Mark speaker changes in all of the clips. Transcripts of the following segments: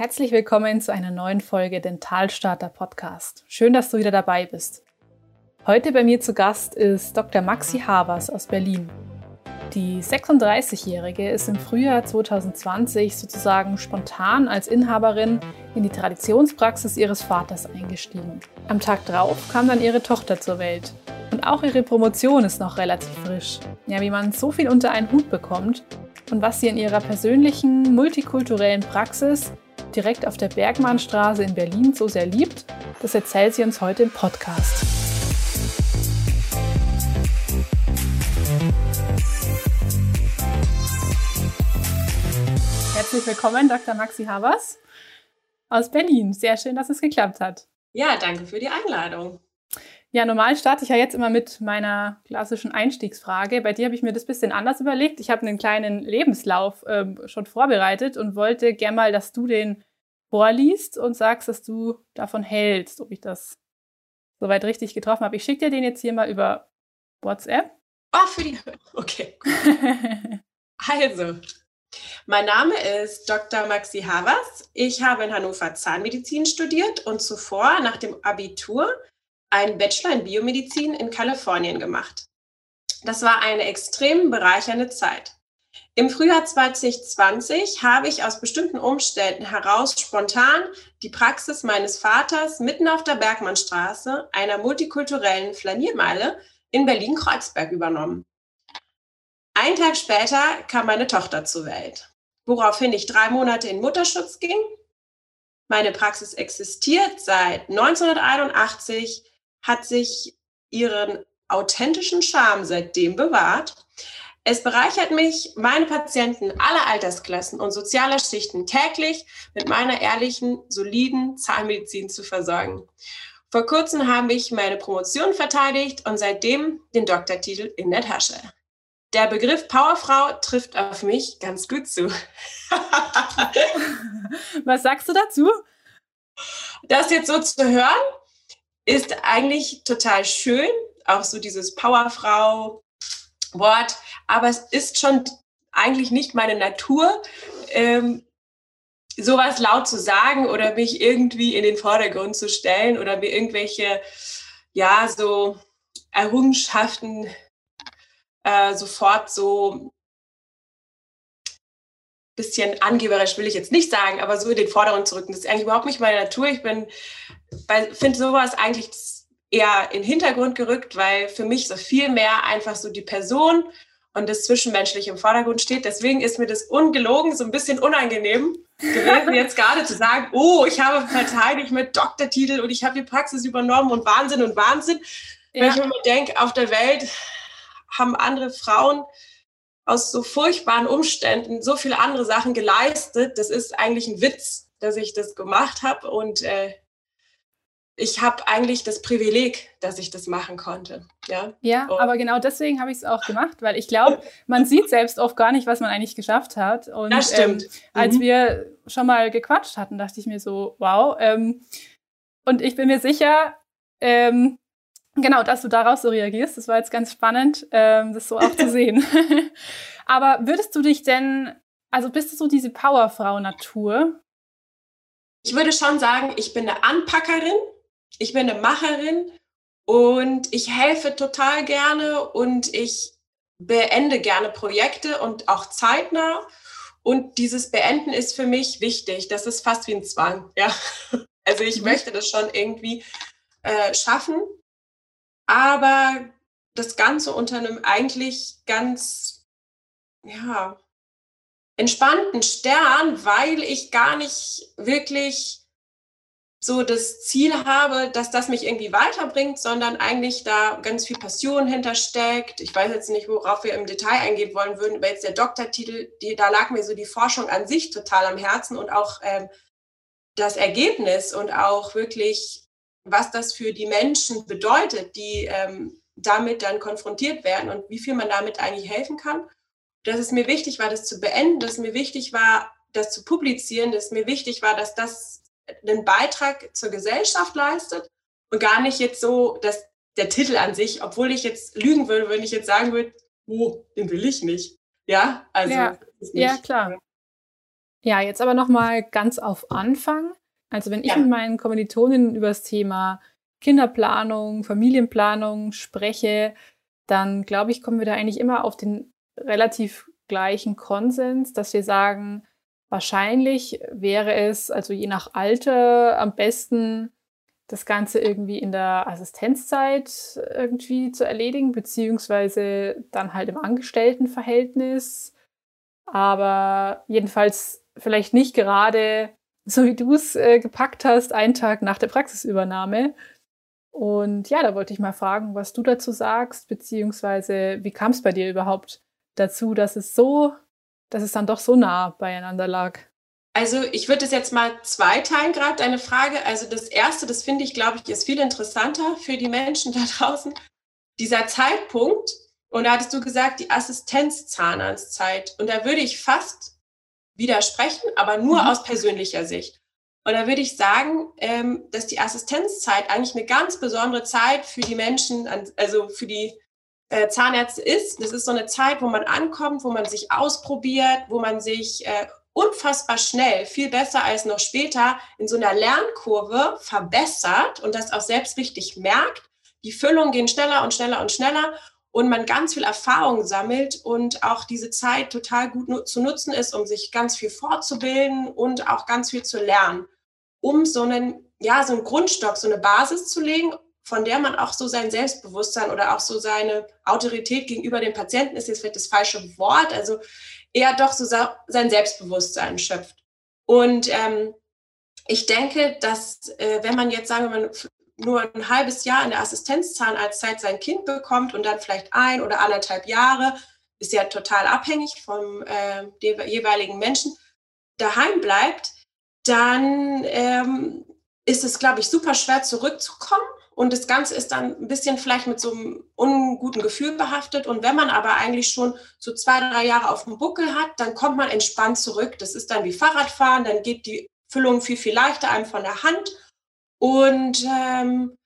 Speaker 1: Herzlich willkommen zu einer neuen Folge Dentalstarter Podcast. Schön, dass du wieder dabei bist. Heute bei mir zu Gast ist Dr. Maxi Havers aus Berlin. Die 36-Jährige ist im Frühjahr 2020 sozusagen spontan als Inhaberin in die Traditionspraxis ihres Vaters eingestiegen. Am Tag drauf kam dann ihre Tochter zur Welt. Und auch ihre Promotion ist noch relativ frisch. Ja, wie man so viel unter einen Hut bekommt und was sie in ihrer persönlichen, multikulturellen Praxis direkt auf der Bergmannstraße in Berlin so sehr liebt, das erzählt sie uns heute im Podcast. Herzlich willkommen, Dr. Maxi Havers aus Berlin. Sehr schön, dass es geklappt hat.
Speaker 2: Ja, danke für die Einladung.
Speaker 1: Ja, normal starte ich ja jetzt immer mit meiner klassischen Einstiegsfrage. Bei dir habe ich mir das ein bisschen anders überlegt. Ich habe einen kleinen Lebenslauf ähm, schon vorbereitet und wollte gerne mal, dass du den vorliest und sagst, dass du davon hältst, ob ich das soweit richtig getroffen habe. Ich schicke dir den jetzt hier mal über WhatsApp.
Speaker 2: Oh, für die. Okay. also, mein Name ist Dr. Maxi Havers. Ich habe in Hannover Zahnmedizin studiert und zuvor nach dem Abitur einen Bachelor in Biomedizin in Kalifornien gemacht. Das war eine extrem bereichernde Zeit. Im Frühjahr 2020 habe ich aus bestimmten Umständen heraus spontan die Praxis meines Vaters mitten auf der Bergmannstraße, einer multikulturellen Flaniermeile in Berlin-Kreuzberg übernommen. Ein Tag später kam meine Tochter zur Welt, woraufhin ich drei Monate in Mutterschutz ging. Meine Praxis existiert seit 1981 hat sich ihren authentischen Charme seitdem bewahrt. Es bereichert mich, meine Patienten aller Altersklassen und sozialer Schichten täglich mit meiner ehrlichen, soliden Zahnmedizin zu versorgen. Vor kurzem habe ich meine Promotion verteidigt und seitdem den Doktortitel in der Tasche. Der Begriff Powerfrau trifft auf mich ganz gut zu.
Speaker 1: Was sagst du dazu?
Speaker 2: Das jetzt so zu hören, ist eigentlich total schön, auch so dieses Powerfrau-Wort, aber es ist schon eigentlich nicht meine Natur, ähm, sowas laut zu sagen oder mich irgendwie in den Vordergrund zu stellen oder mir irgendwelche, ja, so Errungenschaften äh, sofort so bisschen angeberisch will ich jetzt nicht sagen, aber so in den Vordergrund zu rücken. Das ist eigentlich überhaupt nicht meine Natur. Ich bin finde sowas eigentlich eher in den Hintergrund gerückt, weil für mich so viel mehr einfach so die Person und das Zwischenmenschliche im Vordergrund steht. Deswegen ist mir das ungelogen so ein bisschen unangenehm gewesen, jetzt gerade zu sagen, oh, ich habe verteidigt mit Doktortitel und ich habe die Praxis übernommen und Wahnsinn und Wahnsinn. Ja. Wenn ich mir denke, auf der Welt haben andere Frauen aus so furchtbaren Umständen so viele andere Sachen geleistet. Das ist eigentlich ein Witz, dass ich das gemacht habe und äh, ich habe eigentlich das Privileg, dass ich das machen konnte. Ja,
Speaker 1: ja und aber genau deswegen habe ich es auch gemacht, weil ich glaube, man sieht selbst oft gar nicht, was man eigentlich geschafft hat.
Speaker 2: Und das stimmt. Ähm,
Speaker 1: als mhm. wir schon mal gequatscht hatten, dachte ich mir so, wow. Ähm, und ich bin mir sicher, ähm, genau, dass du daraus so reagierst. Das war jetzt ganz spannend, ähm, das so auch zu sehen. aber würdest du dich denn, also bist du so diese Powerfrau-Natur?
Speaker 2: Ich würde schon sagen, ich bin eine Anpackerin ich bin eine Macherin und ich helfe total gerne und ich beende gerne Projekte und auch zeitnah. Und dieses Beenden ist für mich wichtig. Das ist fast wie ein Zwang. Ja. Also ich mhm. möchte das schon irgendwie äh, schaffen. Aber das Ganze unter einem eigentlich ganz, ja, entspannten Stern, weil ich gar nicht wirklich so das Ziel habe, dass das mich irgendwie weiterbringt, sondern eigentlich da ganz viel Passion hintersteckt. Ich weiß jetzt nicht, worauf wir im Detail eingehen wollen würden, aber jetzt der Doktortitel, die, da lag mir so die Forschung an sich total am Herzen und auch ähm, das Ergebnis und auch wirklich, was das für die Menschen bedeutet, die ähm, damit dann konfrontiert werden und wie viel man damit eigentlich helfen kann. Dass es mir wichtig war, das zu beenden, dass es mir wichtig war, das zu publizieren, dass es mir wichtig war, dass das einen Beitrag zur Gesellschaft leistet und gar nicht jetzt so, dass der Titel an sich, obwohl ich jetzt lügen würde, wenn ich jetzt sagen würde, oh, den will ich nicht. Ja,
Speaker 1: also. Ja, ja klar. Ja, jetzt aber nochmal ganz auf Anfang. Also wenn ich ja. mit meinen Kommilitoninnen über das Thema Kinderplanung, Familienplanung spreche, dann glaube ich, kommen wir da eigentlich immer auf den relativ gleichen Konsens, dass wir sagen, wahrscheinlich wäre es, also je nach Alter, am besten das Ganze irgendwie in der Assistenzzeit irgendwie zu erledigen, beziehungsweise dann halt im Angestelltenverhältnis. Aber jedenfalls vielleicht nicht gerade, so wie du es äh, gepackt hast, einen Tag nach der Praxisübernahme. Und ja, da wollte ich mal fragen, was du dazu sagst, beziehungsweise wie kam es bei dir überhaupt dazu, dass es so, dass es dann doch so nah beieinander lag?
Speaker 2: Also ich würde es jetzt mal zweiteilen, gerade deine Frage. Also das Erste, das finde ich, glaube ich, ist viel interessanter für die Menschen da draußen. Dieser Zeitpunkt, und da hattest du gesagt, die Assistenzzahnarztzeit. Und da würde ich fast widersprechen, aber nur mhm. aus persönlicher Sicht. Und da würde ich sagen, ähm, dass die Assistenzzeit eigentlich eine ganz besondere Zeit für die Menschen, also für die äh, Zahnärzte ist. Das ist so eine Zeit, wo man ankommt, wo man sich ausprobiert, wo man sich äh, unfassbar schnell, viel besser als noch später, in so einer Lernkurve verbessert und das auch selbst richtig merkt. Die Füllungen gehen schneller und schneller und schneller und man ganz viel Erfahrung sammelt und auch diese Zeit total gut zu nutzen ist, um sich ganz viel fortzubilden und auch ganz viel zu lernen um so einen, ja, so einen Grundstock, so eine Basis zu legen, von der man auch so sein Selbstbewusstsein oder auch so seine Autorität gegenüber dem Patienten ist jetzt vielleicht das falsche Wort, also eher doch so sein Selbstbewusstsein schöpft. Und ähm, ich denke, dass äh, wenn man jetzt, sagen wir mal, nur ein halbes Jahr in der Assistenzzahnarztzeit sein Kind bekommt und dann vielleicht ein oder anderthalb Jahre, ist ja total abhängig vom äh, jeweiligen Menschen, daheim bleibt, dann ähm, ist es, glaube ich, super schwer zurückzukommen. Und das Ganze ist dann ein bisschen vielleicht mit so einem unguten Gefühl behaftet. Und wenn man aber eigentlich schon so zwei, drei Jahre auf dem Buckel hat, dann kommt man entspannt zurück. Das ist dann wie Fahrradfahren, dann geht die Füllung viel, viel leichter einem von der Hand. Und ähm,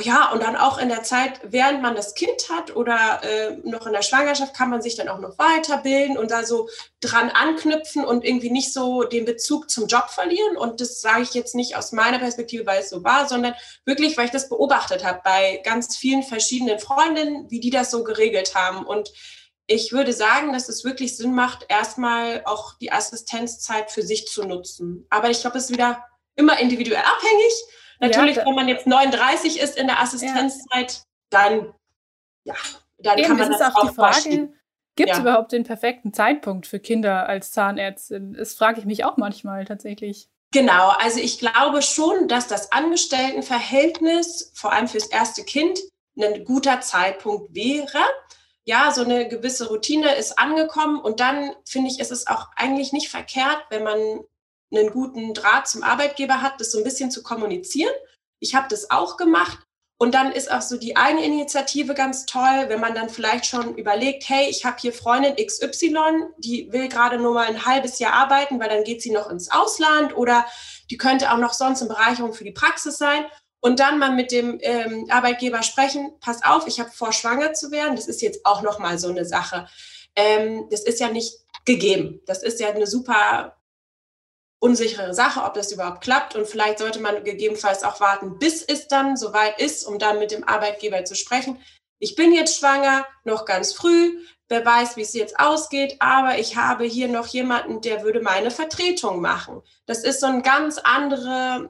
Speaker 2: ja, und dann auch in der Zeit, während man das Kind hat oder äh, noch in der Schwangerschaft, kann man sich dann auch noch weiterbilden und da so dran anknüpfen und irgendwie nicht so den Bezug zum Job verlieren. Und das sage ich jetzt nicht aus meiner Perspektive, weil es so war, sondern wirklich, weil ich das beobachtet habe bei ganz vielen verschiedenen Freundinnen, wie die das so geregelt haben. Und ich würde sagen, dass es wirklich Sinn macht, erstmal auch die Assistenzzeit für sich zu nutzen. Aber ich glaube, es ist wieder immer individuell abhängig. Natürlich, ja, wenn man jetzt 39 ist in der Assistenzzeit, dann, ja, dann Eben, kann man das, das auch die Frage.
Speaker 1: Gibt es überhaupt den perfekten Zeitpunkt für Kinder als Zahnärztin? Das frage ich mich auch manchmal tatsächlich.
Speaker 2: Genau, also ich glaube schon, dass das Angestelltenverhältnis, vor allem fürs erste Kind, ein guter Zeitpunkt wäre. Ja, so eine gewisse Routine ist angekommen und dann finde ich, ist es auch eigentlich nicht verkehrt, wenn man einen guten Draht zum Arbeitgeber hat, das so ein bisschen zu kommunizieren. Ich habe das auch gemacht. Und dann ist auch so die Eigeninitiative ganz toll, wenn man dann vielleicht schon überlegt, hey, ich habe hier Freundin XY, die will gerade nur mal ein halbes Jahr arbeiten, weil dann geht sie noch ins Ausland oder die könnte auch noch sonst eine Bereicherung für die Praxis sein. Und dann mal mit dem ähm, Arbeitgeber sprechen, pass auf, ich habe vor, schwanger zu werden. Das ist jetzt auch nochmal so eine Sache. Ähm, das ist ja nicht gegeben. Das ist ja eine super unsichere Sache, ob das überhaupt klappt. Und vielleicht sollte man gegebenenfalls auch warten, bis es dann soweit ist, um dann mit dem Arbeitgeber zu sprechen. Ich bin jetzt schwanger, noch ganz früh. Wer weiß, wie es jetzt ausgeht, aber ich habe hier noch jemanden, der würde meine Vertretung machen. Das ist so eine ganz andere,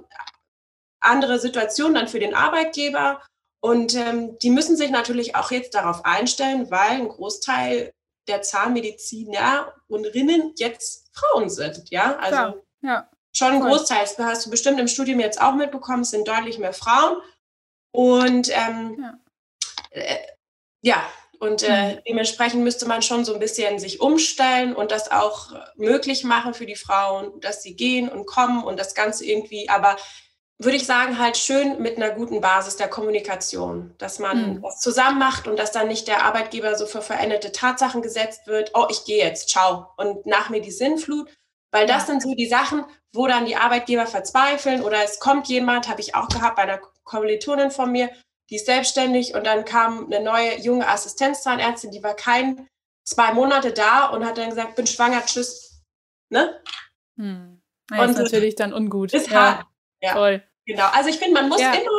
Speaker 2: andere Situation dann für den Arbeitgeber. Und ähm, die müssen sich natürlich auch jetzt darauf einstellen, weil ein Großteil der Zahnmediziner und Rinnen jetzt Frauen sind. Ja, also Klar. Ja. Schon ein Großteil, das hast du bestimmt im Studium jetzt auch mitbekommen, es sind deutlich mehr Frauen. Und ähm, ja. Äh, ja, und äh, mhm. dementsprechend müsste man schon so ein bisschen sich umstellen und das auch möglich machen für die Frauen, dass sie gehen und kommen und das Ganze irgendwie, aber würde ich sagen, halt schön mit einer guten Basis der Kommunikation, dass man mhm. das zusammen macht und dass dann nicht der Arbeitgeber so für veränderte Tatsachen gesetzt wird, oh, ich gehe jetzt, ciao, und nach mir die Sinnflut, weil das sind so die Sachen, wo dann die Arbeitgeber verzweifeln oder es kommt jemand, habe ich auch gehabt bei einer Kommilitonin von mir, die ist selbstständig und dann kam eine neue junge Assistenzzahnärztin, die war kein zwei Monate da und hat dann gesagt, bin schwanger, tschüss. Ne?
Speaker 1: Hm. Ja, und ist natürlich dann ungut.
Speaker 2: Ist ja, hart. Ja, toll. Genau. Also ich finde, man muss ja. immer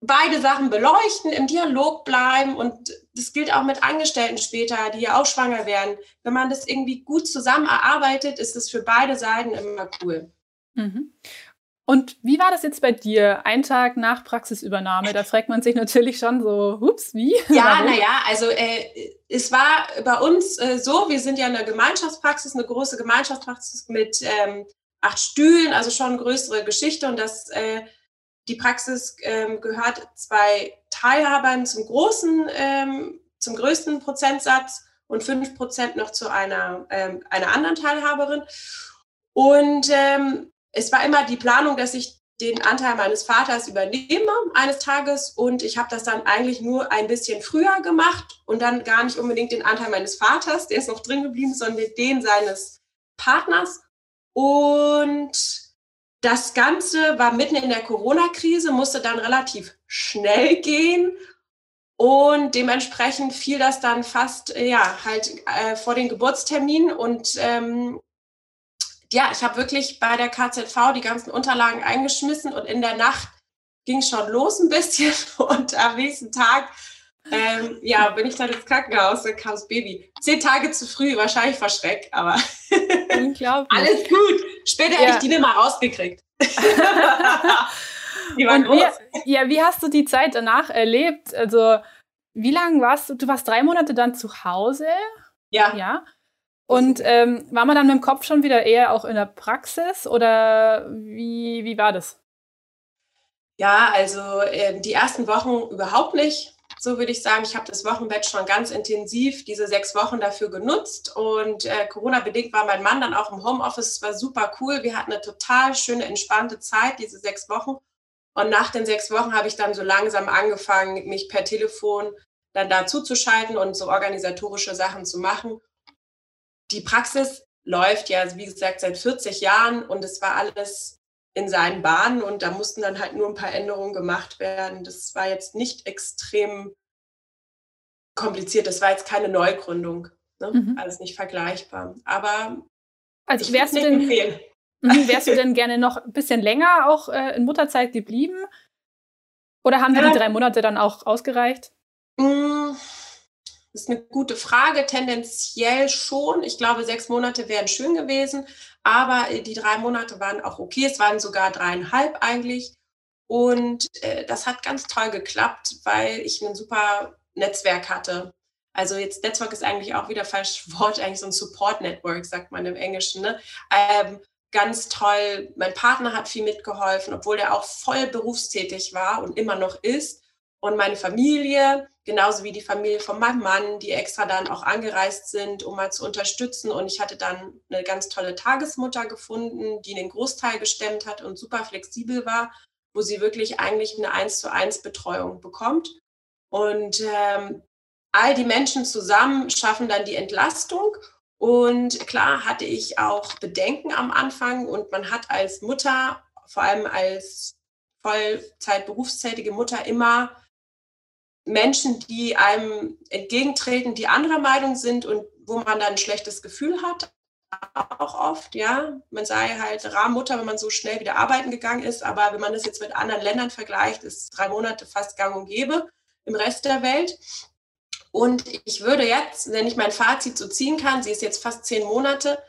Speaker 2: beide Sachen beleuchten, im Dialog bleiben und das gilt auch mit Angestellten später, die ja auch schwanger werden. Wenn man das irgendwie gut zusammen erarbeitet, ist es für beide Seiten immer cool.
Speaker 1: Mhm. Und wie war das jetzt bei dir? Ein Tag nach Praxisübernahme, da fragt man sich natürlich schon so, hups, wie?
Speaker 2: Ja, naja, also äh, es war bei uns äh, so, wir sind ja eine Gemeinschaftspraxis, eine große Gemeinschaftspraxis mit ähm, acht Stühlen, also schon eine größere Geschichte und das äh, die Praxis ähm, gehört zwei Teilhabern zum großen, ähm, zum größten Prozentsatz und fünf Prozent noch zu einer, ähm, einer anderen Teilhaberin. Und ähm, es war immer die Planung, dass ich den Anteil meines Vaters übernehme eines Tages und ich habe das dann eigentlich nur ein bisschen früher gemacht und dann gar nicht unbedingt den Anteil meines Vaters, der ist noch drin geblieben, sondern den seines Partners. Und das Ganze war mitten in der Corona-Krise, musste dann relativ schnell gehen. Und dementsprechend fiel das dann fast, ja, halt äh, vor den Geburtstermin. Und ähm, ja, ich habe wirklich bei der KZV die ganzen Unterlagen eingeschmissen. Und in der Nacht ging schon los ein bisschen. Und am nächsten Tag ähm, ja, bin ich dann ins Krankenhaus, dann kam das Baby. Zehn Tage zu früh, wahrscheinlich vor Schreck, aber Unglaublich. alles gut. Später ja. hätte ich die nicht mal rausgekriegt.
Speaker 1: die waren und wie, ja, wie hast du die Zeit danach erlebt? Also, wie lange warst du? Du warst drei Monate dann zu Hause?
Speaker 2: Ja.
Speaker 1: Ja. Und ähm, war man dann mit dem Kopf schon wieder eher auch in der Praxis oder wie, wie war das?
Speaker 2: Ja, also äh, die ersten Wochen überhaupt nicht. So würde ich sagen, ich habe das Wochenbett schon ganz intensiv diese sechs Wochen dafür genutzt. Und äh, Corona-bedingt war mein Mann dann auch im Homeoffice. Es war super cool. Wir hatten eine total schöne, entspannte Zeit, diese sechs Wochen. Und nach den sechs Wochen habe ich dann so langsam angefangen, mich per Telefon dann dazu zu schalten und so organisatorische Sachen zu machen die Praxis läuft ja, wie gesagt, seit 40 Jahren und es war alles in seinen Bahnen und da mussten dann halt nur ein paar Änderungen gemacht werden. Das war jetzt nicht extrem kompliziert, das war jetzt keine Neugründung. Ne? Mhm. Alles nicht vergleichbar. Aber
Speaker 1: also ich wärst du denn. Mhm, wärst du denn gerne noch ein bisschen länger auch äh, in Mutterzeit geblieben? Oder haben dir ja. die drei Monate dann auch ausgereicht?
Speaker 2: Mmh das ist eine gute Frage. Tendenziell schon. Ich glaube, sechs Monate wären schön gewesen, aber äh, die drei Monate waren auch okay. Es waren sogar dreieinhalb eigentlich. Und äh, das hat ganz toll geklappt, weil ich ein super Netzwerk hatte. Also jetzt Netzwerk ist eigentlich auch wieder falsch Wort, eigentlich so ein Support Network, sagt man im Englischen. Ne? Ähm, ganz toll. Mein Partner hat viel mitgeholfen, obwohl er auch voll berufstätig war und immer noch ist. Und meine Familie, genauso wie die Familie von meinem Mann, die extra dann auch angereist sind, um mal zu unterstützen. Und ich hatte dann eine ganz tolle Tagesmutter gefunden, die den Großteil gestemmt hat und super flexibel war, wo sie wirklich eigentlich eine eins zu eins Betreuung bekommt. Und ähm, all die Menschen zusammen schaffen dann die Entlastung. Und klar hatte ich auch Bedenken am Anfang und man hat als Mutter, vor allem als Vollzeit berufstätige Mutter immer Menschen, die einem entgegentreten, die anderer Meinung sind und wo man dann ein schlechtes Gefühl hat, auch oft, ja. Man sei halt Rahmenmutter, wenn man so schnell wieder arbeiten gegangen ist, aber wenn man das jetzt mit anderen Ländern vergleicht, ist drei Monate fast gang und gäbe im Rest der Welt. Und ich würde jetzt, wenn ich mein Fazit so ziehen kann, sie ist jetzt fast zehn Monate,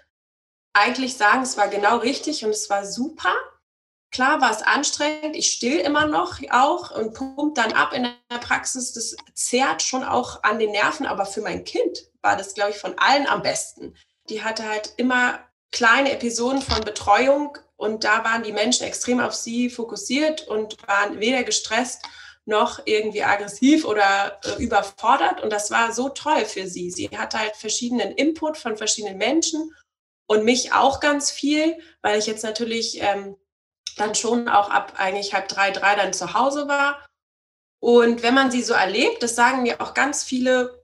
Speaker 2: eigentlich sagen, es war genau richtig und es war super. Klar war es anstrengend, ich still immer noch auch und pumpt dann ab in der Praxis. Das zehrt schon auch an den Nerven, aber für mein Kind war das, glaube ich, von allen am besten. Die hatte halt immer kleine Episoden von Betreuung und da waren die Menschen extrem auf sie fokussiert und waren weder gestresst noch irgendwie aggressiv oder äh, überfordert. Und das war so toll für sie. Sie hatte halt verschiedenen Input von verschiedenen Menschen und mich auch ganz viel, weil ich jetzt natürlich ähm, dann schon auch ab eigentlich halb drei, drei dann zu Hause war. Und wenn man sie so erlebt, das sagen mir auch ganz viele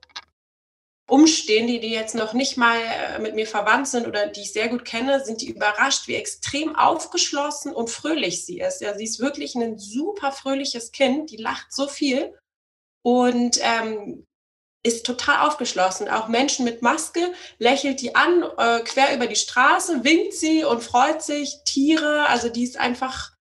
Speaker 2: Umstehende, die jetzt noch nicht mal äh, mit mir verwandt sind oder die ich sehr gut kenne, sind die überrascht, wie extrem aufgeschlossen und fröhlich sie ist. Ja, sie ist wirklich ein super fröhliches Kind, die lacht so viel. Und ähm, ist total aufgeschlossen. Auch Menschen mit Maske lächelt die an, äh, quer über die Straße, winkt sie und freut sich. Tiere, also die ist einfach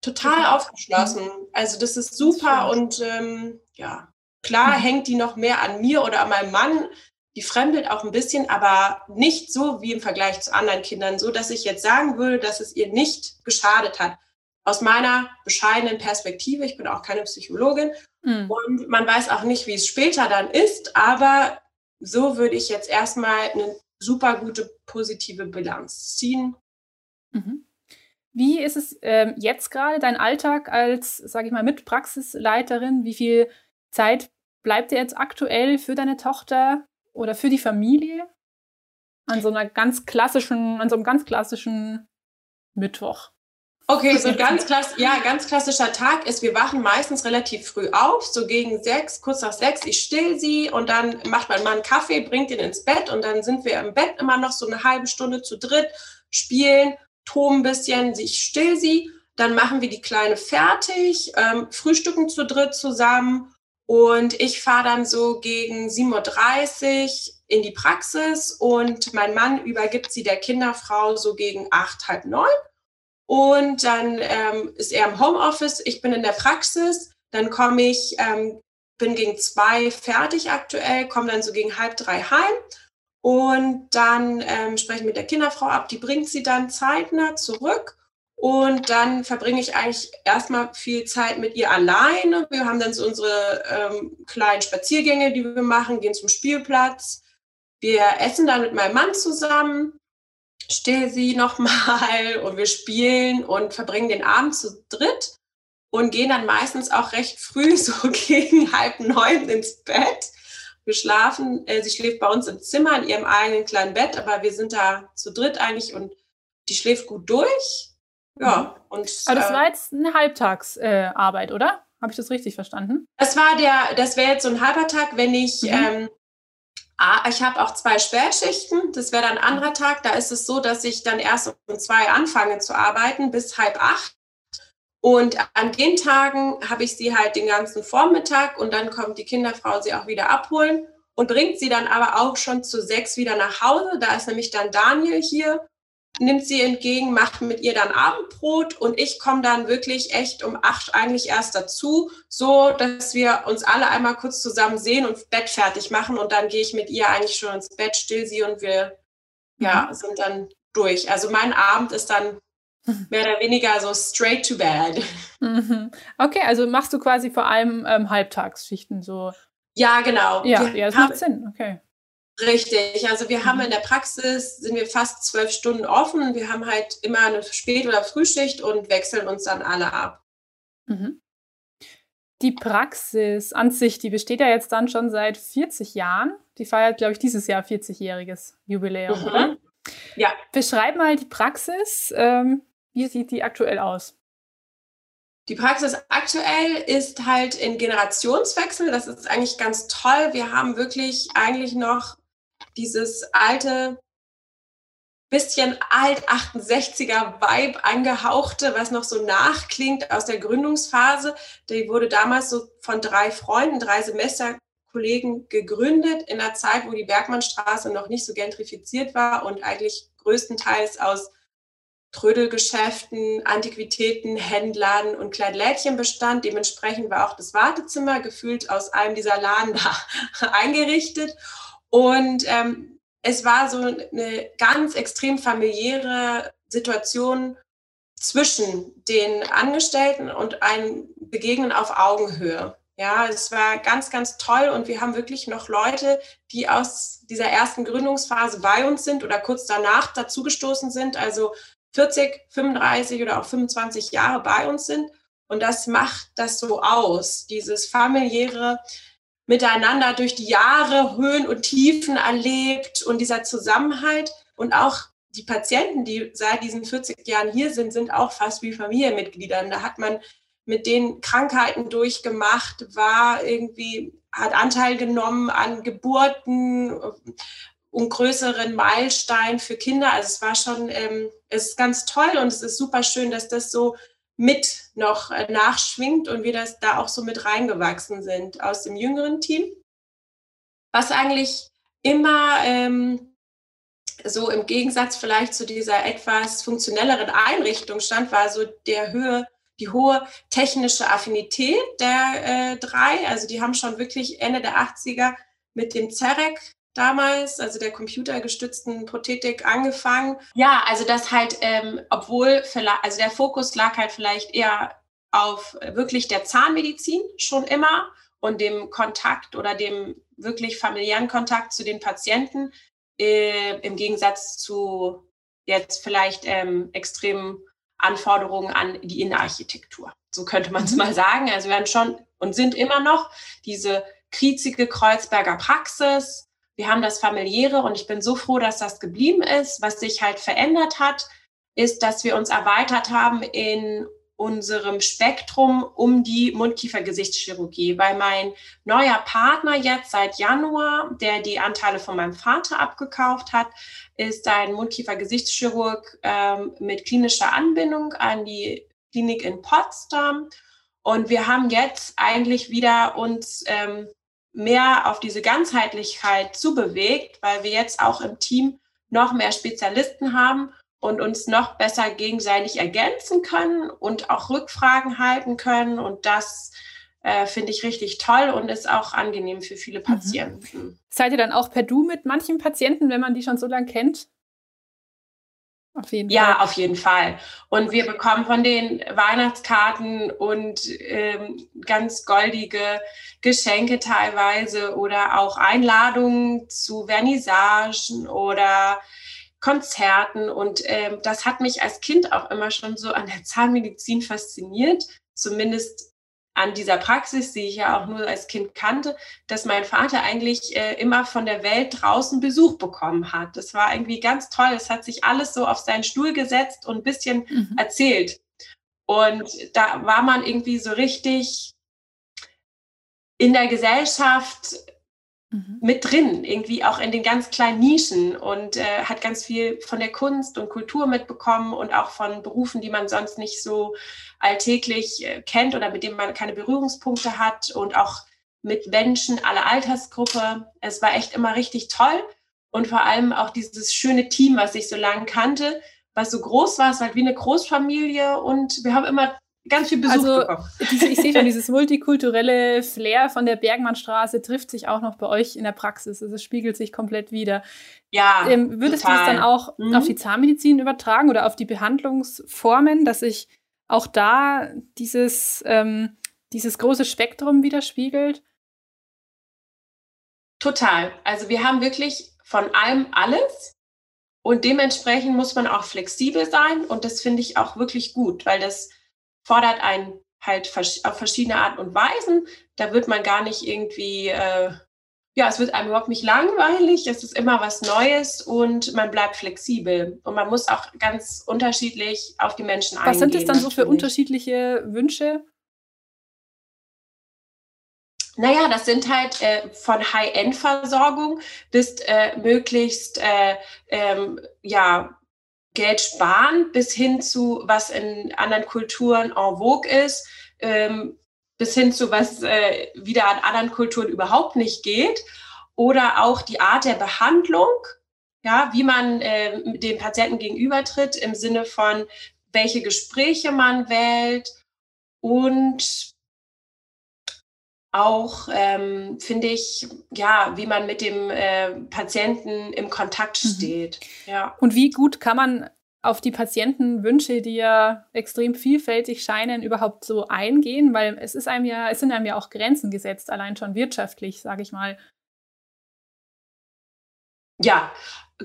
Speaker 2: total mhm. aufgeschlossen. Also das ist super und ähm, ja, klar mhm. hängt die noch mehr an mir oder an meinem Mann. Die fremdelt auch ein bisschen, aber nicht so wie im Vergleich zu anderen Kindern, so dass ich jetzt sagen würde, dass es ihr nicht geschadet hat. Aus meiner bescheidenen Perspektive, ich bin auch keine Psychologin mhm. und man weiß auch nicht, wie es später dann ist, aber so würde ich jetzt erstmal eine super gute positive Bilanz ziehen.
Speaker 1: Mhm. Wie ist es ähm, jetzt gerade dein Alltag als, sage ich mal, Mitpraxisleiterin? Wie viel Zeit bleibt dir jetzt aktuell für deine Tochter oder für die Familie an so einer ganz klassischen, an so einem ganz klassischen Mittwoch?
Speaker 2: Okay, so ganz klass ja, ganz klassischer Tag ist, wir wachen meistens relativ früh auf, so gegen sechs, kurz nach sechs, ich still sie und dann macht mein Mann Kaffee, bringt ihn ins Bett und dann sind wir im Bett immer noch so eine halbe Stunde zu dritt, spielen, toben ein bisschen, ich still sie, dann machen wir die Kleine fertig, ähm, frühstücken zu dritt zusammen und ich fahre dann so gegen 7.30 Uhr in die Praxis und mein Mann übergibt sie der Kinderfrau so gegen acht, halb neun. Und dann ähm, ist er im Homeoffice, ich bin in der Praxis, dann komme ich, ähm, bin gegen zwei fertig aktuell, komme dann so gegen halb drei heim und dann ähm, spreche ich mit der Kinderfrau ab, die bringt sie dann zeitnah zurück. Und dann verbringe ich eigentlich erstmal viel Zeit mit ihr alleine. Wir haben dann so unsere ähm, kleinen Spaziergänge, die wir machen, gehen zum Spielplatz. Wir essen dann mit meinem Mann zusammen, still sie nochmal und wir spielen und verbringen den Abend zu dritt und gehen dann meistens auch recht früh, so gegen halb neun ins Bett. Wir schlafen, äh, sie schläft bei uns im Zimmer in ihrem eigenen kleinen Bett, aber wir sind da zu dritt eigentlich und die schläft gut durch. Ja,
Speaker 1: mhm. und. Aber das äh, war jetzt eine Halbtagsarbeit, äh, oder? Habe ich das richtig verstanden?
Speaker 2: Das war der, das wäre jetzt so ein halber Tag, wenn ich, mhm. ähm, ich habe auch zwei Sperrschichten, das wäre dann ein anderer Tag. Da ist es so, dass ich dann erst um zwei anfange zu arbeiten bis halb acht. Und an den Tagen habe ich sie halt den ganzen Vormittag und dann kommt die Kinderfrau sie auch wieder abholen und bringt sie dann aber auch schon zu sechs wieder nach Hause. Da ist nämlich dann Daniel hier, nimmt sie entgegen, macht mit ihr dann Abendbrot und ich komme dann wirklich echt um acht eigentlich erst dazu, so dass wir uns alle einmal kurz zusammen sehen und Bett fertig machen und dann gehe ich mit ihr eigentlich schon ins Bett, still sie und wir ja, mhm. sind dann durch. Also mein Abend ist dann mehr oder weniger so straight to bed.
Speaker 1: Mhm. Okay, also machst du quasi vor allem ähm, Halbtagsschichten so.
Speaker 2: Ja, genau.
Speaker 1: Ja, ja das macht Sinn, okay.
Speaker 2: Richtig, also wir mhm. haben in der Praxis, sind wir fast zwölf Stunden offen. Wir haben halt immer eine Spät- oder Frühschicht und wechseln uns dann alle ab.
Speaker 1: Mhm. Die Praxis an sich, die besteht ja jetzt dann schon seit 40 Jahren. Die feiert, glaube ich, dieses Jahr 40-jähriges Jubiläum, mhm. oder?
Speaker 2: Ja.
Speaker 1: Beschreib mal die Praxis. Ähm, wie sieht die aktuell aus?
Speaker 2: Die Praxis aktuell ist halt in Generationswechsel. Das ist eigentlich ganz toll. Wir haben wirklich eigentlich noch dieses alte, bisschen alt 68er Vibe angehauchte, was noch so nachklingt aus der Gründungsphase. Die wurde damals so von drei Freunden, drei Semesterkollegen gegründet in einer Zeit, wo die Bergmannstraße noch nicht so gentrifiziert war und eigentlich größtenteils aus Trödelgeschäften, Antiquitäten, Händlern und Kleidlädchen bestand. Dementsprechend war auch das Wartezimmer gefühlt aus einem dieser Laden da eingerichtet. Und ähm, es war so eine ganz extrem familiäre Situation zwischen den Angestellten und ein Begegnen auf Augenhöhe. Ja, es war ganz, ganz toll und wir haben wirklich noch Leute, die aus dieser ersten Gründungsphase bei uns sind oder kurz danach dazugestoßen sind. Also 40, 35 oder auch 25 Jahre bei uns sind. Und das macht das so aus, dieses familiäre Miteinander durch die Jahre, Höhen und Tiefen erlebt und dieser Zusammenhalt und auch die Patienten, die seit diesen 40 Jahren hier sind, sind auch fast wie Familienmitglieder. Da hat man mit den Krankheiten durchgemacht, war irgendwie, hat Anteil genommen an Geburten, und größeren Meilenstein für Kinder. Also es war schon, ähm, es ist ganz toll und es ist super schön, dass das so mit noch äh, nachschwingt und wir das da auch so mit reingewachsen sind aus dem jüngeren Team. Was eigentlich immer ähm, so im Gegensatz vielleicht zu dieser etwas funktionelleren Einrichtung stand, war so der Höhe, die hohe technische Affinität der äh, drei. Also die haben schon wirklich Ende der 80er mit dem CEREC damals, also der computergestützten Prothetik, angefangen. Ja, also das halt, ähm, obwohl, also der Fokus lag halt vielleicht eher auf wirklich der Zahnmedizin schon immer und dem Kontakt oder dem wirklich familiären Kontakt zu den Patienten, äh, im Gegensatz zu jetzt vielleicht ähm, extremen Anforderungen an die Innenarchitektur. So könnte man es mhm. mal sagen. Also wir haben schon und sind immer noch diese kriezige Kreuzberger Praxis. Wir haben das familiäre und ich bin so froh, dass das geblieben ist. Was sich halt verändert hat, ist, dass wir uns erweitert haben in unserem Spektrum um die Mundkiefer-Gesichtschirurgie, weil mein neuer Partner jetzt seit Januar, der die Anteile von meinem Vater abgekauft hat, ist ein Mundkiefer-Gesichtschirurg ähm, mit klinischer Anbindung an die Klinik in Potsdam. Und wir haben jetzt eigentlich wieder uns ähm, mehr auf diese Ganzheitlichkeit zubewegt, weil wir jetzt auch im Team noch mehr Spezialisten haben und uns noch besser gegenseitig ergänzen können und auch Rückfragen halten können. Und das äh, finde ich richtig toll und ist auch angenehm für viele mhm. Patienten. Mhm.
Speaker 1: Seid ihr dann auch per Du mit manchen Patienten, wenn man die schon so lange kennt?
Speaker 2: Auf jeden ja, Fall. auf jeden Fall. Und wir bekommen von den Weihnachtskarten und ähm, ganz goldige Geschenke teilweise oder auch Einladungen zu Vernissagen oder Konzerten. Und ähm, das hat mich als Kind auch immer schon so an der Zahnmedizin fasziniert, zumindest an dieser Praxis, die ich ja auch nur als Kind kannte, dass mein Vater eigentlich äh, immer von der Welt draußen Besuch bekommen hat. Das war irgendwie ganz toll. Es hat sich alles so auf seinen Stuhl gesetzt und ein bisschen mhm. erzählt. Und da war man irgendwie so richtig in der Gesellschaft mhm. mit drin, irgendwie auch in den ganz kleinen Nischen und äh, hat ganz viel von der Kunst und Kultur mitbekommen und auch von Berufen, die man sonst nicht so alltäglich äh, kennt oder mit denen man keine Berührungspunkte hat und auch mit Menschen aller Altersgruppe. Es war echt immer richtig toll und vor allem auch dieses schöne Team, was ich so lange kannte, was so groß war, es war halt wie eine Großfamilie und wir haben immer ganz viel Besuch also, bekommen.
Speaker 1: Ich sehe schon, dieses multikulturelle Flair von der Bergmannstraße trifft sich auch noch bei euch in der Praxis. Also es spiegelt sich komplett wieder.
Speaker 2: Ja.
Speaker 1: Ähm, würdest total. du das dann auch mhm. auf die Zahnmedizin übertragen oder auf die Behandlungsformen, dass sich auch da dieses, ähm, dieses große Spektrum widerspiegelt?
Speaker 2: Total. Also wir haben wirklich von allem alles. Und dementsprechend muss man auch flexibel sein. Und das finde ich auch wirklich gut, weil das fordert einen halt auf verschiedene Arten und Weisen. Da wird man gar nicht irgendwie, äh, ja, es wird einem überhaupt nicht langweilig. Es ist immer was Neues und man bleibt flexibel. Und man muss auch ganz unterschiedlich auf die Menschen
Speaker 1: was eingehen. Was sind es dann so für unterschiedliche Wünsche?
Speaker 2: Naja, das sind halt äh, von High-End-Versorgung bis äh, möglichst äh, ähm, ja, Geld sparen bis hin zu, was in anderen Kulturen en vogue ist, ähm, bis hin zu, was äh, wieder an anderen Kulturen überhaupt nicht geht. Oder auch die Art der Behandlung, ja, wie man äh, dem Patienten gegenübertritt im Sinne von, welche Gespräche man wählt und auch, ähm, finde ich, ja, wie man mit dem äh, Patienten im Kontakt mhm. steht. Mhm. Ja.
Speaker 1: Und wie gut kann man auf die Patientenwünsche, die ja extrem vielfältig scheinen, überhaupt so eingehen? Weil es ist einem ja, es sind einem ja auch Grenzen gesetzt, allein schon wirtschaftlich, sage ich mal.
Speaker 2: Ja,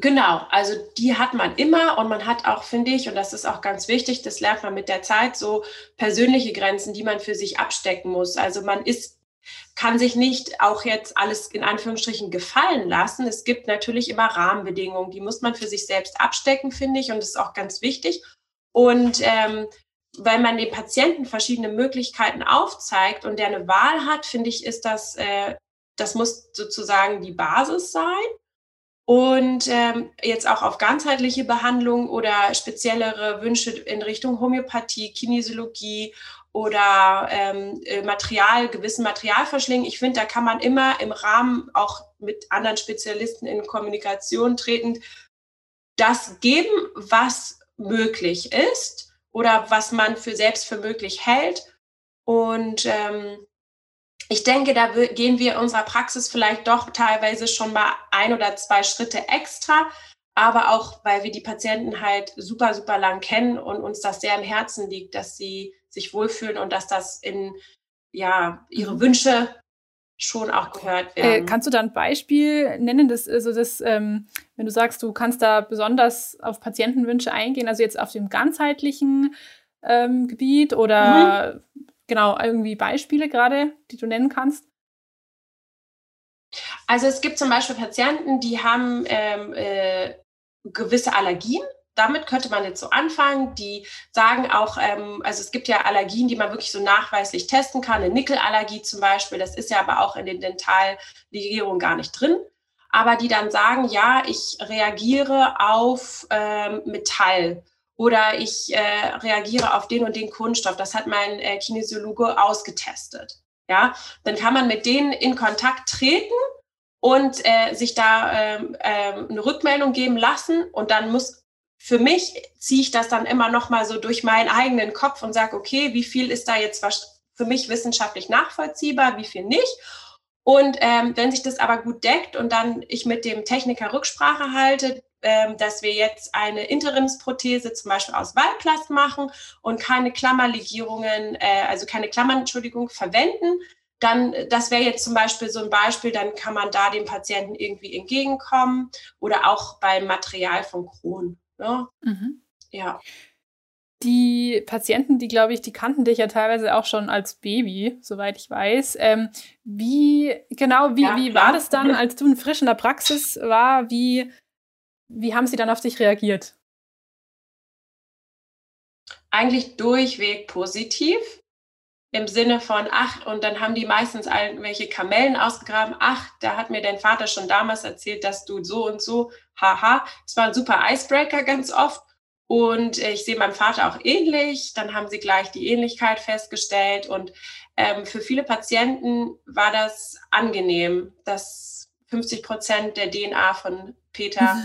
Speaker 2: Genau, also die hat man immer und man hat auch, finde ich, und das ist auch ganz wichtig, das lernt man mit der Zeit, so persönliche Grenzen, die man für sich abstecken muss. Also man ist kann sich nicht auch jetzt alles in Anführungsstrichen gefallen lassen. Es gibt natürlich immer Rahmenbedingungen, die muss man für sich selbst abstecken, finde ich, und das ist auch ganz wichtig. Und ähm, weil man den Patienten verschiedene Möglichkeiten aufzeigt und der eine Wahl hat, finde ich, ist das, äh, das muss sozusagen die Basis sein. und ähm, jetzt auch auf ganzheitliche Behandlung oder speziellere Wünsche in Richtung Homöopathie, Kinesiologie oder ähm, äh, Material, gewissen Materialverschlingen. Ich finde, da kann man immer im Rahmen auch mit anderen Spezialisten in Kommunikation tretend das geben, was möglich ist oder was man für selbst für möglich hält. Und ähm, ich denke, da gehen wir in unserer Praxis vielleicht doch teilweise schon mal ein oder zwei Schritte extra, aber auch, weil wir die Patienten halt super, super lang kennen und uns das sehr am Herzen liegt, dass sie sich wohlfühlen und dass das in ja, ihre mhm. Wünsche schon auch gehört äh, werden.
Speaker 1: Äh, kannst du da ein Beispiel nennen, das, also das, ähm, wenn du sagst, du kannst da besonders auf Patientenwünsche eingehen, also jetzt auf dem ganzheitlichen ähm, Gebiet oder mhm. genau irgendwie Beispiele gerade, die du nennen kannst?
Speaker 2: Also es gibt zum Beispiel Patienten, die haben ähm, äh, gewisse Allergien damit könnte man jetzt so anfangen. Die sagen auch, ähm, also es gibt ja Allergien, die man wirklich so nachweislich testen kann. Eine Nickelallergie zum Beispiel, das ist ja aber auch in den Dentallegierungen gar nicht drin. Aber die dann sagen, ja, ich reagiere auf ähm, Metall oder ich äh, reagiere auf den und den Kunststoff. Das hat mein äh, Kinesiologe ausgetestet. Ja, dann kann man mit denen in Kontakt treten und äh, sich da ähm, ähm, eine Rückmeldung geben lassen. Und dann muss für mich ziehe ich das dann immer noch mal so durch meinen eigenen Kopf und sage, okay, wie viel ist da jetzt für mich wissenschaftlich nachvollziehbar, wie viel nicht. Und ähm, wenn sich das aber gut deckt und dann ich mit dem Techniker Rücksprache halte, ähm, dass wir jetzt eine Interimsprothese zum Beispiel aus Waldplast machen und keine Klammerlegierungen, äh, also keine Klammern, Entschuldigung, verwenden, dann, das wäre jetzt zum Beispiel so ein Beispiel, dann kann man da dem Patienten irgendwie entgegenkommen oder auch beim Material von Kron. Ne? Mhm. Ja.
Speaker 1: Die Patienten, die glaube ich, die kannten dich ja teilweise auch schon als Baby, soweit ich weiß. Ähm, wie genau, wie, ja, wie war das dann, als du frisch in der Praxis war? Wie, wie haben sie dann auf dich reagiert?
Speaker 2: Eigentlich durchweg positiv im Sinne von, ach, und dann haben die meistens irgendwelche Kamellen ausgegraben, ach, da hat mir dein Vater schon damals erzählt, dass du so und so, haha. Es war ein super Icebreaker ganz oft. Und ich sehe meinem Vater auch ähnlich. Dann haben sie gleich die Ähnlichkeit festgestellt. Und ähm, für viele Patienten war das angenehm, dass 50 Prozent der DNA von Peter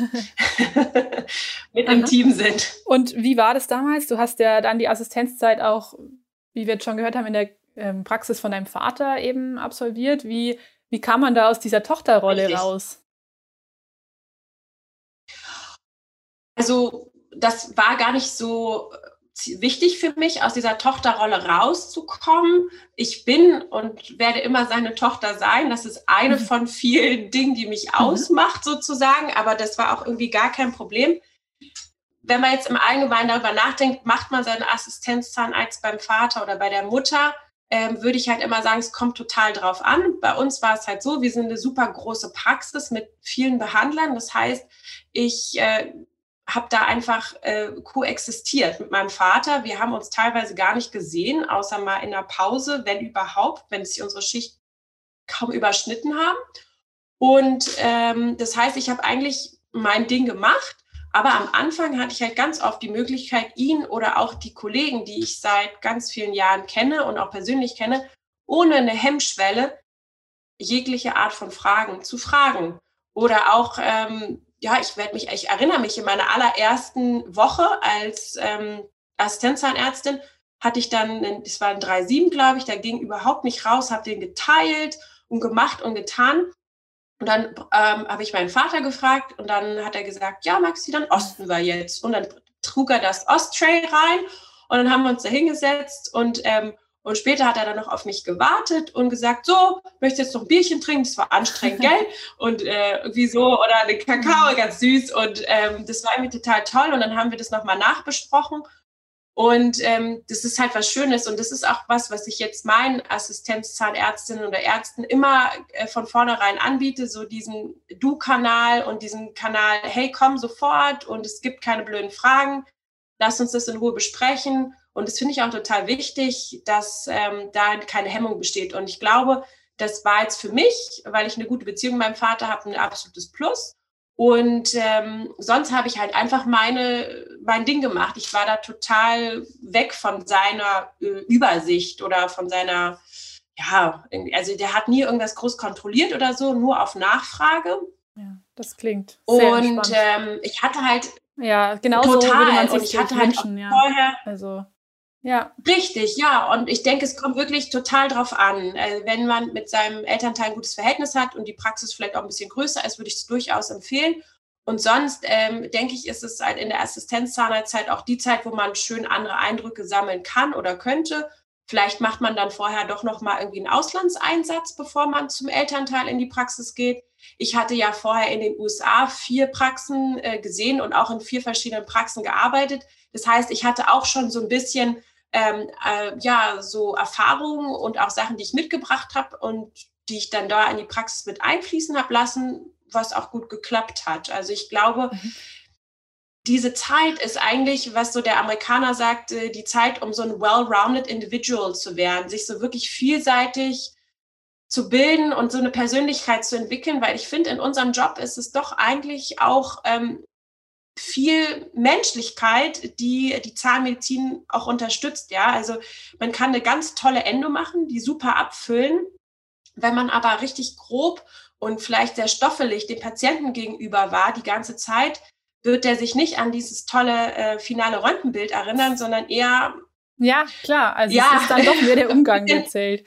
Speaker 2: mit im Team sind.
Speaker 1: Und wie war das damals? Du hast ja dann die Assistenzzeit auch wie wir jetzt schon gehört haben, in der ähm, Praxis von deinem Vater eben absolviert. Wie, wie kam man da aus dieser Tochterrolle Richtig. raus?
Speaker 2: Also das war gar nicht so äh, wichtig für mich, aus dieser Tochterrolle rauszukommen. Ich bin und werde immer seine Tochter sein. Das ist eine mhm. von vielen Dingen, die mich mhm. ausmacht sozusagen. Aber das war auch irgendwie gar kein Problem wenn man jetzt im Allgemeinen darüber nachdenkt, macht man seinen Assistenzzahnarzt beim Vater oder bei der Mutter, ähm, würde ich halt immer sagen, es kommt total drauf an. Bei uns war es halt so, wir sind eine super große Praxis mit vielen Behandlern. Das heißt, ich äh, habe da einfach äh, koexistiert mit meinem Vater. Wir haben uns teilweise gar nicht gesehen, außer mal in der Pause, wenn überhaupt, wenn sich unsere Schicht kaum überschnitten haben. Und ähm, das heißt, ich habe eigentlich mein Ding gemacht aber am Anfang hatte ich halt ganz oft die Möglichkeit, ihn oder auch die Kollegen, die ich seit ganz vielen Jahren kenne und auch persönlich kenne, ohne eine Hemmschwelle jegliche Art von Fragen zu fragen. Oder auch, ähm, ja, ich werde mich, ich erinnere mich in meiner allerersten Woche als ähm, Assistenzzahnärztin hatte ich dann, ein 3,7, glaube ich, da ging überhaupt nicht raus, habe den geteilt und gemacht und getan. Und dann ähm, habe ich meinen Vater gefragt und dann hat er gesagt, ja, Maxi, dann osten wir jetzt. Und dann trug er das Osttray rein und dann haben wir uns da hingesetzt und, ähm, und später hat er dann noch auf mich gewartet und gesagt, so, möchtest du jetzt noch ein Bierchen trinken? Das war anstrengend, gell? Und äh, irgendwie so, oder eine Kakao, ganz süß. Und ähm, das war irgendwie total toll. Und dann haben wir das nochmal nachbesprochen. Und ähm, das ist halt was Schönes und das ist auch was, was ich jetzt meinen Assistenzzahnärztinnen oder Ärzten immer äh, von vornherein anbiete, so diesen Du-Kanal und diesen Kanal, hey, komm sofort und es gibt keine blöden Fragen, lass uns das in Ruhe besprechen. Und das finde ich auch total wichtig, dass ähm, da keine Hemmung besteht. Und ich glaube, das war jetzt für mich, weil ich eine gute Beziehung mit meinem Vater habe, ein absolutes Plus. Und ähm, sonst habe ich halt einfach meine, mein Ding gemacht. Ich war da total weg von seiner äh, Übersicht oder von seiner, ja, also der hat nie irgendwas groß kontrolliert oder so, nur auf Nachfrage.
Speaker 1: Ja, das klingt.
Speaker 2: Sehr und ähm, ich hatte halt.
Speaker 1: Ja, genau total, so würde man sich und ich hatte halt wünschen, ja. Vorher, also
Speaker 2: ja. Richtig, ja. Und ich denke, es kommt wirklich total drauf an. Also wenn man mit seinem Elternteil ein gutes Verhältnis hat und die Praxis vielleicht auch ein bisschen größer ist, würde ich es durchaus empfehlen. Und sonst ähm, denke ich, ist es halt in der Assistenzzahnarztzeit auch die Zeit, wo man schön andere Eindrücke sammeln kann oder könnte. Vielleicht macht man dann vorher doch noch mal irgendwie einen Auslandseinsatz, bevor man zum Elternteil in die Praxis geht. Ich hatte ja vorher in den USA vier Praxen äh, gesehen und auch in vier verschiedenen Praxen gearbeitet. Das heißt, ich hatte auch schon so ein bisschen ähm, äh, ja, so Erfahrungen und auch Sachen, die ich mitgebracht habe und die ich dann da in die Praxis mit einfließen habe lassen, was auch gut geklappt hat. Also ich glaube, mhm. diese Zeit ist eigentlich, was so der Amerikaner sagt, die Zeit, um so ein well-rounded Individual zu werden, sich so wirklich vielseitig zu bilden und so eine Persönlichkeit zu entwickeln, weil ich finde, in unserem Job ist es doch eigentlich auch ähm, viel Menschlichkeit, die die Zahnmedizin auch unterstützt. Ja, also man kann eine ganz tolle Endo machen, die super abfüllen. Wenn man aber richtig grob und vielleicht sehr stoffelig dem Patienten gegenüber war die ganze Zeit, wird er sich nicht an dieses tolle äh, finale Röntgenbild erinnern, sondern eher
Speaker 1: ja, klar. Also ja. es ist dann doch mehr der Umgang, der zählt.